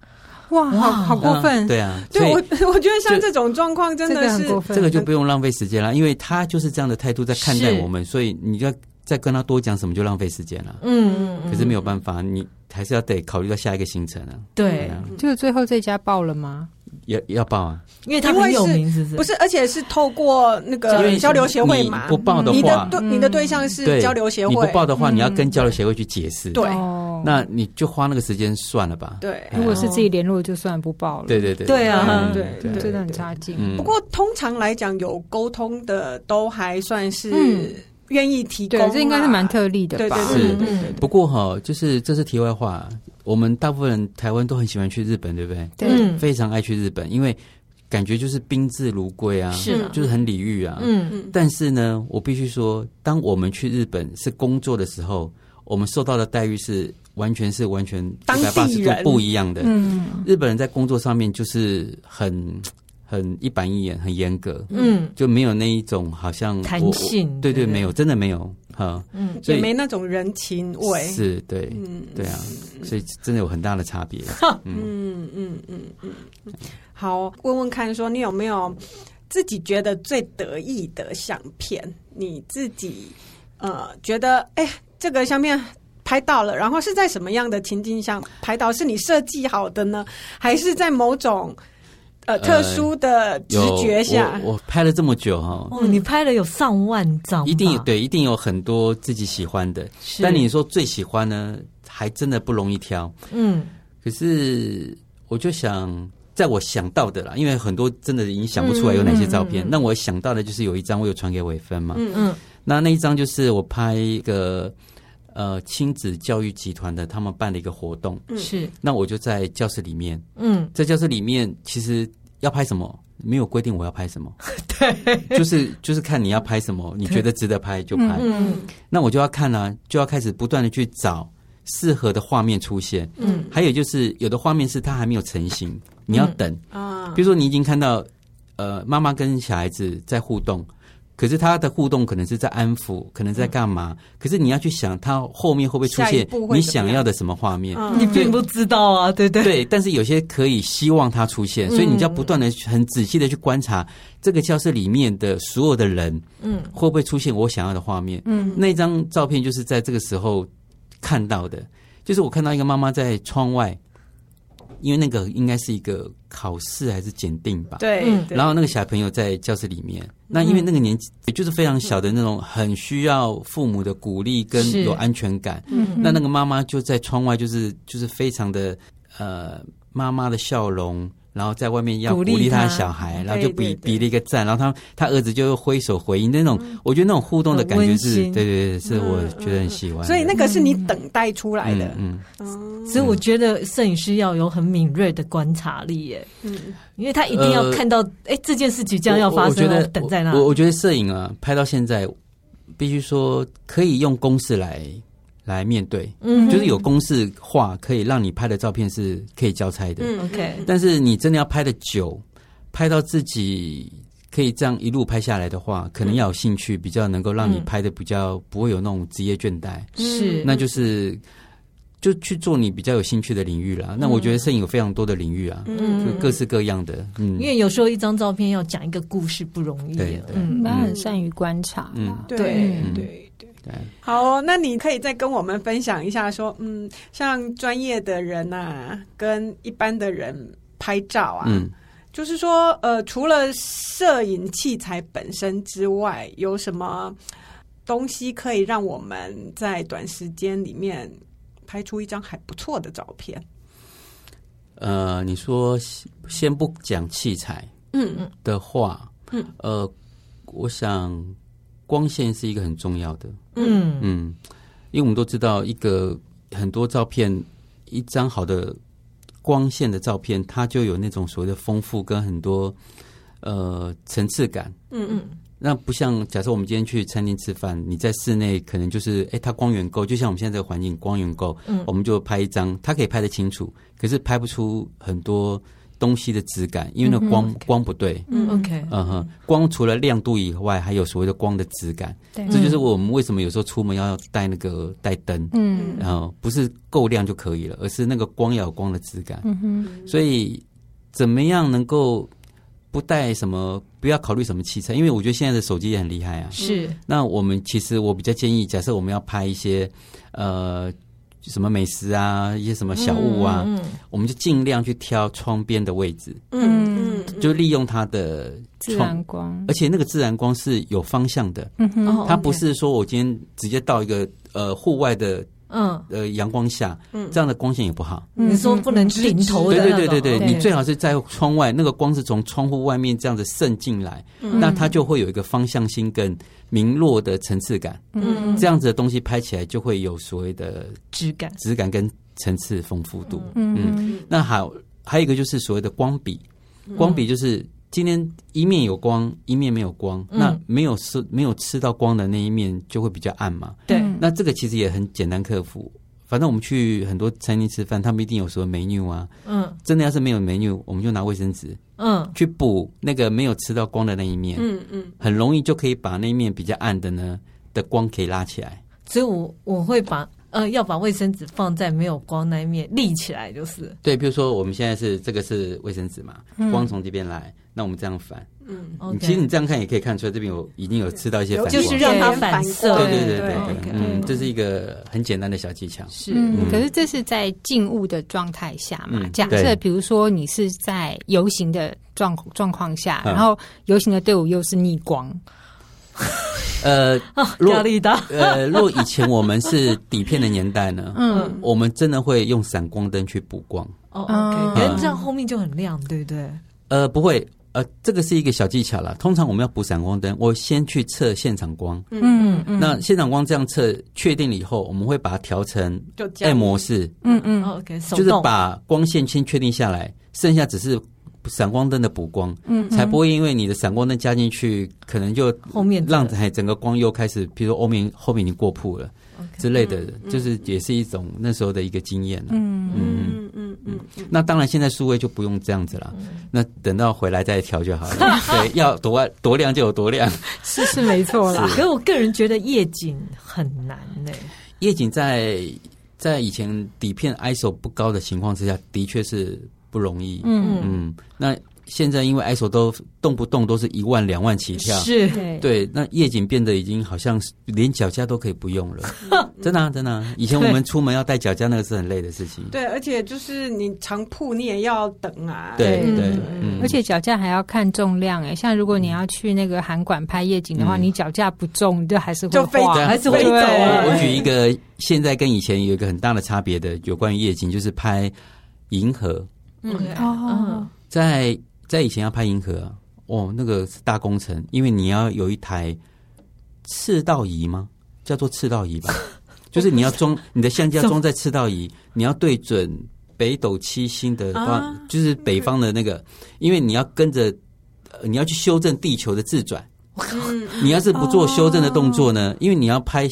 哇，好好过分！对啊，对我 *laughs* 我觉得像这种状况真的是这个就不用浪费时间了，因为他就是这样的态度在看待我们，所以你要再跟他多讲什么就浪费时间了。嗯嗯，可是没有办法，你还是要得考虑到下一个行程啊。对，就是最后这家报了吗？要要报啊，因为他很有名，是不是？不是，而且是透过那个交流协会嘛。不报的话，你的对你的对象是交流协会。你不报的话，你要跟交流协会去解释。对，那你就花那个时间算了吧。对，如果是自己联络，就算不报了。对对对，对啊，对，真的很差劲。不过通常来讲，有沟通的都还算是愿意提供，这应该是蛮特例的吧？是，不过哈，就是这是题外话。我们大部分人台湾都很喜欢去日本，对不对？对，非常爱去日本，因为。感觉就是宾至如归啊，是啊，就是很礼遇啊。嗯嗯。但是呢，我必须说，当我们去日本是工作的时候，我们受到的待遇是完全是完全一百八十度不一样的。嗯。日本人在工作上面就是很很一板一眼，很严格，嗯，就没有那一种好像弹性，对对，没有，真的没有，哈，嗯，所以没那种人情味，是对，嗯，对啊，所以真的有很大的差别，*laughs* 嗯嗯嗯嗯，好，问问看，说你有没有自己觉得最得意的相片？你自己呃觉得，哎，这个相片拍到了，然后是在什么样的情境下拍到？是你设计好的呢，还是在某种？呃，特殊的直觉下，呃、我，我拍了这么久哈，哦，你拍了有上万张，一定对，一定有很多自己喜欢的。是但你说最喜欢呢，还真的不容易挑。嗯，可是我就想，在我想到的啦，因为很多真的已经想不出来有哪些照片。那、嗯嗯嗯、我想到的就是有一张，我有传给伟芬嘛。嗯嗯，那那一张就是我拍一个。呃，亲子教育集团的他们办了一个活动，是。那我就在教室里面，嗯，在教室里面，其实要拍什么没有规定，我要拍什么，*laughs* 对，就是就是看你要拍什么，你觉得值得拍就拍。嗯，那我就要看啊，就要开始不断的去找适合的画面出现。嗯，还有就是有的画面是它还没有成型，你要等啊。比如说你已经看到，呃，妈妈跟小孩子在互动。可是他的互动可能是在安抚，可能在干嘛？嗯、可是你要去想，他后面会不会出现你想要的什么画面？嗯、你并不知道啊，对对对。但是有些可以希望他出现，所以你就要不断的、很仔细的去观察这个教室里面的所有的人，嗯，会不会出现我想要的画面？嗯，那张照片就是在这个时候看到的，就是我看到一个妈妈在窗外。因为那个应该是一个考试还是检定吧？对。然后那个小朋友在教室里面，嗯、那因为那个年纪也就是非常小的那种，很需要父母的鼓励跟有安全感。嗯。那那个妈妈就在窗外，就是就是非常的呃，妈妈的笑容。然后在外面要鼓励他。的小孩，然后就比比了一个赞，然后他他儿子就挥手回应那种，我觉得那种互动的感觉是，对对对，是我觉得很喜欢。所以那个是你等待出来的，嗯，所以我觉得摄影师要有很敏锐的观察力，耶，嗯，因为他一定要看到，哎，这件事即将要发生，等在那。我我觉得摄影啊，拍到现在，必须说可以用公式来。来面对，嗯，就是有公式化，可以让你拍的照片是可以交差的，嗯，OK。但是你真的要拍的久，拍到自己可以这样一路拍下来的话，可能要有兴趣，比较能够让你拍的比较不会有那种职业倦怠，是，那就是就去做你比较有兴趣的领域啦。那我觉得摄影有非常多的领域啊，嗯，就各式各样的，嗯，因为有时候一张照片要讲一个故事不容易，对，嗯，他很善于观察，嗯，对，对。好，那你可以再跟我们分享一下，说，嗯，像专业的人啊，跟一般的人拍照啊，嗯，就是说，呃，除了摄影器材本身之外，有什么东西可以让我们在短时间里面拍出一张还不错的照片？呃，你说先不讲器材，嗯嗯的话，嗯，呃，我想。光线是一个很重要的，嗯嗯，因为我们都知道，一个很多照片，一张好的光线的照片，它就有那种所谓的丰富跟很多呃层次感，嗯嗯。那不像假设我们今天去餐厅吃饭，你在室内可能就是，哎、欸，它光源够，就像我们现在这个环境光源够，嗯，我们就拍一张，它可以拍得清楚，可是拍不出很多。东西的质感，因为那光、嗯、光不对，嗯，OK，嗯哼，光除了亮度以外，还有所谓的光的质感，对，这就是我们为什么有时候出门要带那个带灯，嗯，然后不是够亮就可以了，而是那个光要有光的质感，嗯哼，所以怎么样能够不带什么，不要考虑什么器材，因为我觉得现在的手机也很厉害啊，是，那我们其实我比较建议，假设我们要拍一些，呃。什么美食啊，一些什么小物啊，嗯嗯、我们就尽量去挑窗边的位置，嗯，就利用它的自然光，而且那个自然光是有方向的，嗯哼，它不是说我今天直接到一个呃户外的，嗯。呃阳光下，嗯，这样的光线也不好。你说不能顶头的，对对对对对，你最好是在窗外，那个光是从窗户外面这样子渗进来，那它就会有一个方向性跟。明落的层次感，嗯，这样子的东西拍起来就会有所谓的质感、质感跟层次丰富度，嗯，嗯，那好，还有一个就是所谓的光比，光比就是今天一面有光，一面没有光，嗯、那没有吃没有吃到光的那一面就会比较暗嘛，对，那这个其实也很简单克服，反正我们去很多餐厅吃饭，他们一定有说 menu 啊。嗯，真的要是没有 menu，我们就拿卫生纸，嗯，去补那个没有吃到光的那一面。嗯嗯，很容易就可以把那一面比较暗的呢的光可以拉起来。所以我我会把呃要把卫生纸放在没有光那一面立起来，就是对。比如说我们现在是这个是卫生纸嘛，光从这边来，那我们这样反。嗯，其实你这样看也可以看出来，这边有已经有吃到一些反光，就是让它反射。对对对对对，嗯，这是一个很简单的小技巧。是，可是这是在静物的状态下嘛？假设比如说你是在游行的状状况下，然后游行的队伍又是逆光，*laughs* 呃，压力大。呃，若以前我们是底片的年代呢，嗯，我们真的会用闪光灯去补光。哦，OK，可是这样后面就很亮，对不对？呃，不会。呃，这个是一个小技巧了。通常我们要补闪光灯，我先去测现场光。嗯嗯。那现场光这样测确定了以后，我们会把它调成 M 模式。嗯嗯。OK，就是把光线先确定下来，剩下只是闪光灯的补光。嗯。才不会因为你的闪光灯加进去，可能就后面让整整个光又开始，比如说后面后面已经过曝了。之类的，就是也是一种那时候的一个经验了。嗯嗯嗯嗯嗯。那当然，现在数位就不用这样子了。那等到回来再调就好了。*laughs* 对，要多多亮就有多亮。是是没错啦。可是我个人觉得夜景很难呢。夜景在在以前底片 ISO 不高的情况之下，的确是不容易。嗯嗯。那。现在因为 ISO 都动不动都是一万两万起跳，是，对，那夜景变得已经好像连脚架都可以不用了，*laughs* 真的啊真的。以前我们出门要带脚架，那个是很累的事情。对，而且就是你长铺你也要等啊。对对，而且脚架还要看重量哎，像如果你要去那个韩馆拍夜景的话，你脚架不重，你就还是会滑，还是会走。我举一个现在跟以前有一个很大的差别的有关于夜景，就是拍银河。嗯哦，在。在以前要拍银河，哦，那个是大工程，因为你要有一台赤道仪吗？叫做赤道仪吧，*laughs* 就是你要装你的相机要装在赤道仪，你要对准北斗七星的方，就是北方的那个，因为你要跟着，你要去修正地球的自转。我靠你要是不做修正的动作呢？因为你要拍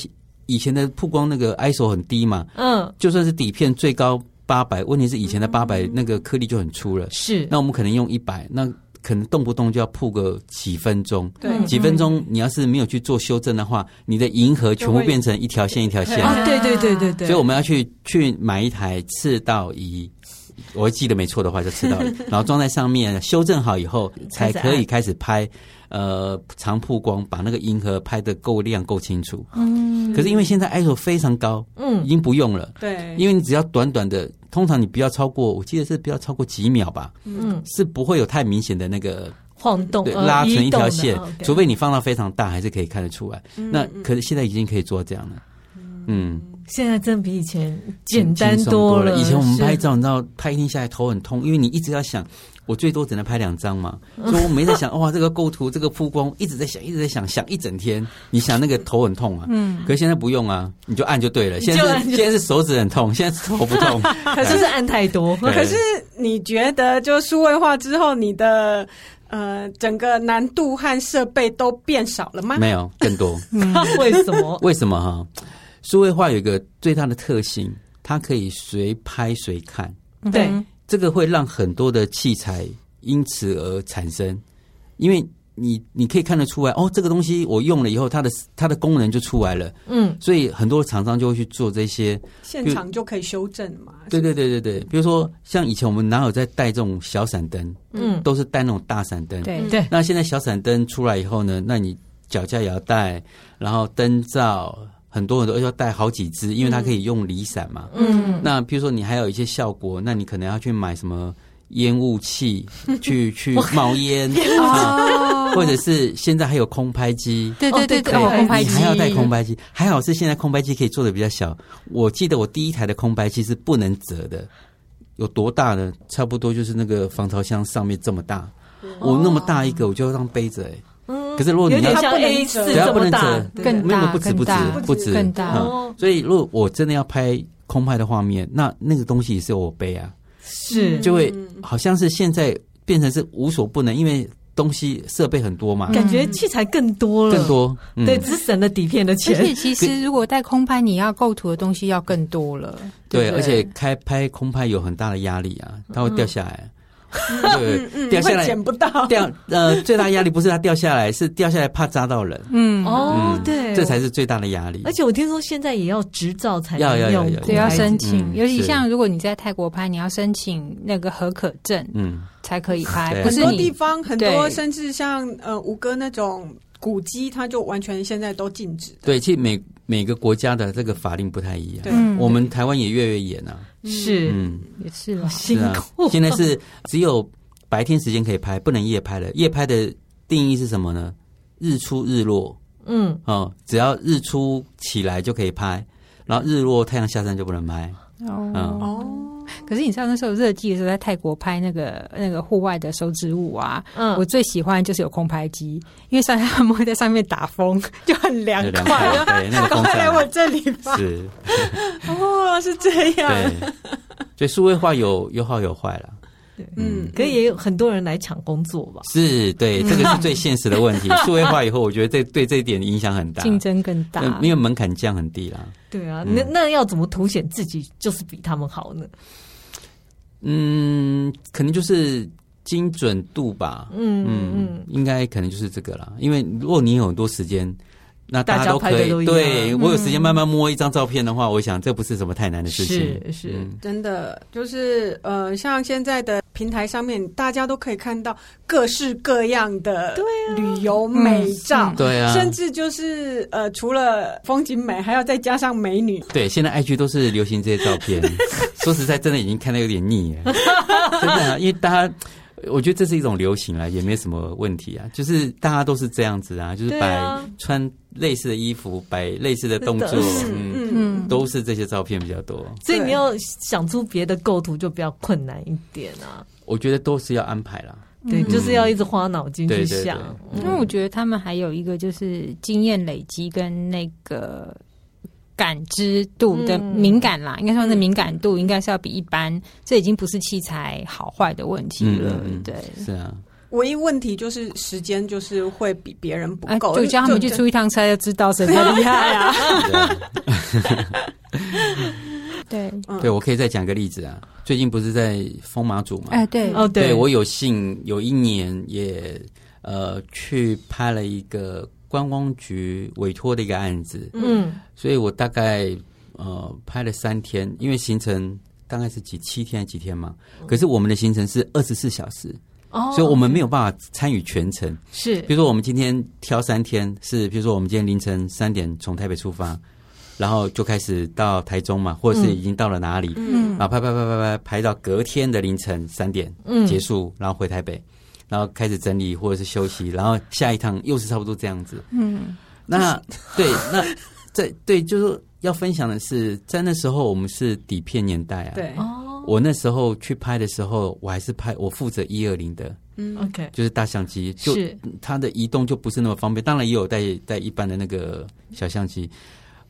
以前的曝光，那个 ISO 很低嘛，嗯，就算是底片最高。八百，问题是以前的八百那个颗粒就很粗了，是。那我们可能用一百，那可能动不动就要铺个几分钟，对，几分钟。你要是没有去做修正的话，你的银河全部变成一条线一条线。啊，对对对对对。所以我们要去去买一台赤道仪，我记得没错的话就赤道仪，*laughs* 然后装在上面，修正好以后才可以开始拍。呃，长曝光把那个银河拍的够亮够清楚。嗯，可是因为现在 ISO 非常高，嗯，已经不用了。对，因为你只要短短的，通常你不要超过，我记得是不要超过几秒吧。嗯，是不会有太明显的那个晃动，对，拉成一条线，除非你放到非常大，还是可以看得出来。那可是现在已经可以做这样了。嗯，现在真比以前简单多了。以前我们拍照，你知道拍一天下来头很痛，因为你一直要想。我最多只能拍两张嘛，所以我没在想，*laughs* 哇，这个构图，这个曝光，一直在想，一直在想，想一整天。你想那个头很痛啊，嗯，可是现在不用啊，你就按就对了。现在是现在是手指很痛，现在是头不痛，*laughs* 可是是按太多。*laughs* 可是你觉得，就数位化之后，你的呃整个难度和设备都变少了吗？没有，更多。为什么？为什么哈？数位化有一个最大的特性，它可以随拍随看。对。这个会让很多的器材因此而产生，因为你你可以看得出来，哦，这个东西我用了以后，它的它的功能就出来了，嗯，所以很多厂商就会去做这些，现场就可以修正嘛。对对对对对，比如说像以前我们哪有在带这种小闪灯，嗯，都是带那种大闪灯，对对。那现在小闪灯出来以后呢，那你脚架也要带，然后灯罩。很多很多要带好几支，因为它可以用离散嘛。嗯，那比如说你还有一些效果，那你可能要去买什么烟雾器，*laughs* 去去冒烟 *laughs* 啊，或者是现在还有空拍机。对对对对，空拍机你还要带空拍机。还好是现在空拍机可以做的比较小。我记得我第一台的空拍机是不能折的，有多大呢？差不多就是那个防潮箱上面这么大。我那么大一个，我就要让背着哎。可是如果你要像 A 四这么大，更大，不止不止不止更大。所以如果我真的要拍空拍的画面，那那个东西也是我背啊，是就会好像是现在变成是无所不能，因为东西设备很多嘛，感觉器材更多了，更多，嗯、对，只省了底片的钱。而且其实如果带空拍，你要构图的东西要更多了。对，对对而且开拍空拍有很大的压力啊，它会掉下来。嗯、*laughs* 对，嗯、掉下来捡不到。掉呃，最大压力不是它掉下来，是掉下来怕扎到人。嗯哦，对，这才是最大的压力。而且我听说现在也要执照才能要要要要，对，要申请。嗯、尤其像如果你在泰国拍，你要申请那个合可证，嗯，才可以拍。很多地方很多，甚至像呃吴哥那种古迹，它就完全现在都禁止。对，其实每每个国家的这个法令不太一样。对，我们台湾也越来越严啊。是，嗯，也是了，辛苦。现在是只有。白天时间可以拍，不能夜拍了。夜拍的定义是什么呢？日出日落，嗯，哦，只要日出起来就可以拍，然后日落太阳下山就不能拍。哦，哦，可是你知道那时候热季的时候，在泰国拍那个那个户外的手指舞啊，嗯，我最喜欢就是有空拍机，因为上 *laughs* 他们会在上面打风，就很凉快。对，那个风扇来我这里吧。是，哦，是这样。对，*laughs* 所以数位化有有好有坏了。对，嗯，可以也有很多人来抢工作吧？是，对，*laughs* 这个是最现实的问题。数位化以后，我觉得这对这一点影响很大，竞争更大，因为门槛降很低啦。对啊，那那要怎么凸显自己就是比他们好呢？嗯，可能就是精准度吧。嗯嗯，应该可能就是这个啦。因为如果你有很多时间。那大家都可以，对，我有时间慢慢摸一张照片的话，我想这不是什么太难的事情。是是，真的就是呃，像现在的平台上面，大家都可以看到各式各样的旅游美照，对啊，甚至就是呃，除了风景美，还要再加上美女。对，现在 IG 都是流行这些照片。*laughs* 说实在，真的已经看的有点腻了，真的啊，因为大家。我觉得这是一种流行啦，也没什么问题啊。就是大家都是这样子啊，就是摆穿类似的衣服，摆类似的动作，嗯嗯，都是这些照片比较多。所以你要想出别的构图就比较困难一点啊。我觉得都是要安排啦，对，就是要一直花脑筋去想。因为我觉得他们还有一个就是经验累积跟那个。感知度的敏感啦，嗯、应该说那敏感度应该是要比一般，这已经不是器材好坏的问题了。嗯、对，是啊。唯一问题就是时间，就是会比别人不够，啊，就叫他们去出一趟差就知道谁比较厉害啊。*laughs* 对，对，我可以再讲个例子啊。最近不是在风马组嘛？哎，对，哦，对我有幸有一年也呃去拍了一个。观光局委托的一个案子，嗯，所以我大概呃拍了三天，因为行程大概是几七天几天嘛，可是我们的行程是二十四小时，哦，所以我们没有办法参与全程，是，比如说我们今天挑三天，是比如说我们今天凌晨三点从台北出发，然后就开始到台中嘛，或者是已经到了哪里，嗯，然后拍拍拍拍拍拍到隔天的凌晨三点，嗯，结束，然后回台北。然后开始整理或者是休息，然后下一趟又是差不多这样子。嗯，那对，那在对，就是要分享的是，在那时候我们是底片年代啊。对哦，我那时候去拍的时候，我还是拍我负责一二零的。嗯，OK，就是大相机，就是它的移动就不是那么方便。当然也有带带一般的那个小相机。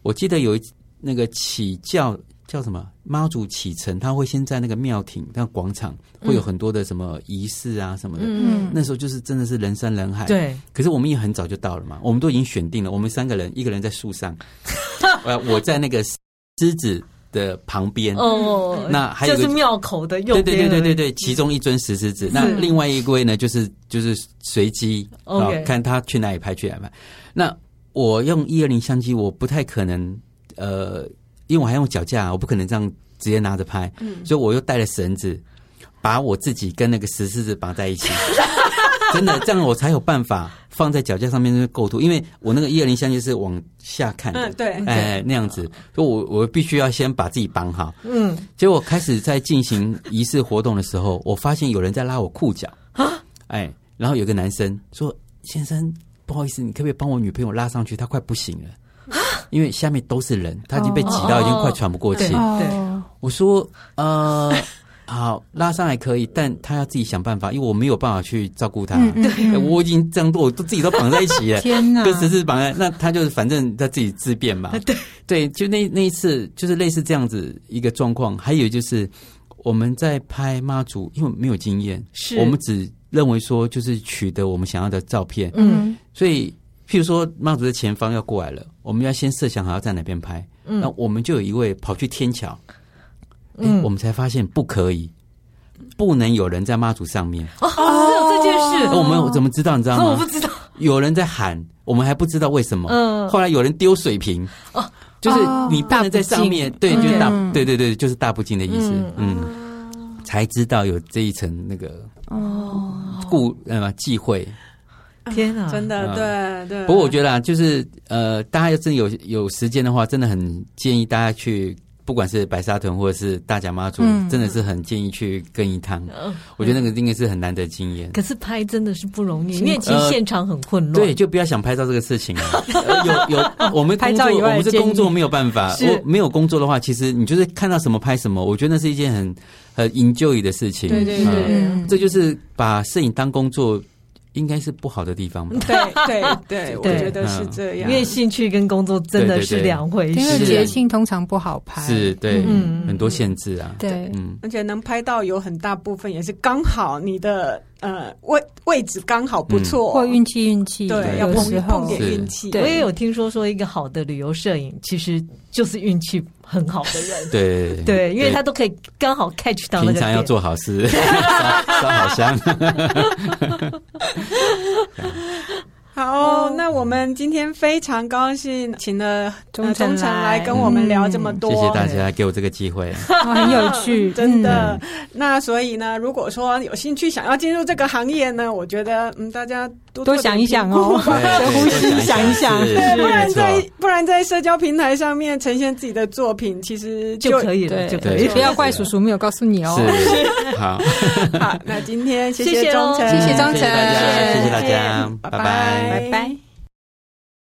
我记得有一那个起轿。叫什么妈祖启程？他会先在那个庙亭、那广场，会有很多的什么仪式啊什么的。嗯，那时候就是真的是人山人海。对，可是我们也很早就到了嘛，我们都已经选定了。我们三个人，一个人在树上，*laughs* 呃，我在那个狮子的旁边。哦，那还有就是庙口的右边。对对对对对对，其中一尊石狮子。那另外一位呢，就是就是随机啊，看他去哪里拍去哪里拍。那我用一二零相机，我不太可能呃。因为我还用脚架，我不可能这样直接拿着拍，嗯、所以我又带了绳子，把我自己跟那个石狮子绑在一起。*laughs* 真的，这样我才有办法放在脚架上面那个构图。因为我那个一二零相机是往下看的，嗯，对，哎，那样子，所以我我必须要先把自己绑好。嗯，结果开始在进行仪式活动的时候，我发现有人在拉我裤脚啊，哎，然后有个男生说：“先生，不好意思，你可不可以帮我女朋友拉上去？她快不行了。”因为下面都是人，他已经被挤到已经快喘不过气。对，我说呃，好拉上来可以，但他要自己想办法，因为我没有办法去照顾他。对，我已经这样多，我都自己都绑在一起了。*laughs* 天哪，跟十字绑在，那他就是反正他自己自便嘛。*laughs* 对对，就那那一次就是类似这样子一个状况。还有就是我们在拍妈祖，因为没有经验，是我们只认为说就是取得我们想要的照片，嗯，所以譬如说妈祖的前方要过来了，我们要先设想好要在哪边拍，嗯，那我们就有一位跑去天桥，嗯，我们才发现不可以，不能有人在妈祖上面。哦，这件事，我们怎么知道？你知道吗？我不知道，有人在喊，我们还不知道为什么，嗯，后来有人丢水瓶，哦，就是你不能在上面，对，就是大，对对对，就是大不敬的意思，嗯。才知道有这一层那个哦，故呃忌讳，天啊，真的对对。不过我觉得啊，就是呃，大家要真有有时间的话，真的很建议大家去。不管是白沙屯或者是大甲妈祖，嗯、真的是很建议去跟一趟。嗯、我觉得那个应该是很难得经验。可是拍真的是不容易，因为其实现场很混乱。对，就不要想拍照这个事情啊。*laughs* 有有，我们拍照以外，我们是工作没有办法。我没有工作的话，其实你就是看到什么拍什么。我觉得那是一件很很 enjoy 的事情。对对对，嗯、这就是把摄影当工作。应该是不好的地方吧？对 *laughs* 对对，我觉得是这样。因为兴趣跟工作真的是两回事。因为节庆通常不好拍，是对，嗯，很多限制啊。对，嗯，而且能拍到有很大部分也是刚好你的呃位位置刚好不错，或运气运气，对，要碰碰点运气。我也有听说说一个好的旅游摄影其实就是运气很好的人。对 *laughs* 对，因为他都可以刚好 catch 到。平常要做好事，*laughs* 烧好香。*laughs* 好，那我们今天非常高兴，请了钟诚来跟我们聊这么多。谢谢大家给我这个机会，很有趣，*laughs* 真的。那所以呢，如果说有兴趣想要进入这个行业呢，我觉得嗯，大家多多想一想哦，深 *laughs* 呼吸想一想，对，不然在不然在社交平台上面呈现自己的作品，其实就可以了，就可以。不要怪叔叔没有告诉你哦。*laughs* 好，好，那今天谢谢钟诚，谢谢钟诚，谢谢大家，谢谢大家，拜拜。拜拜。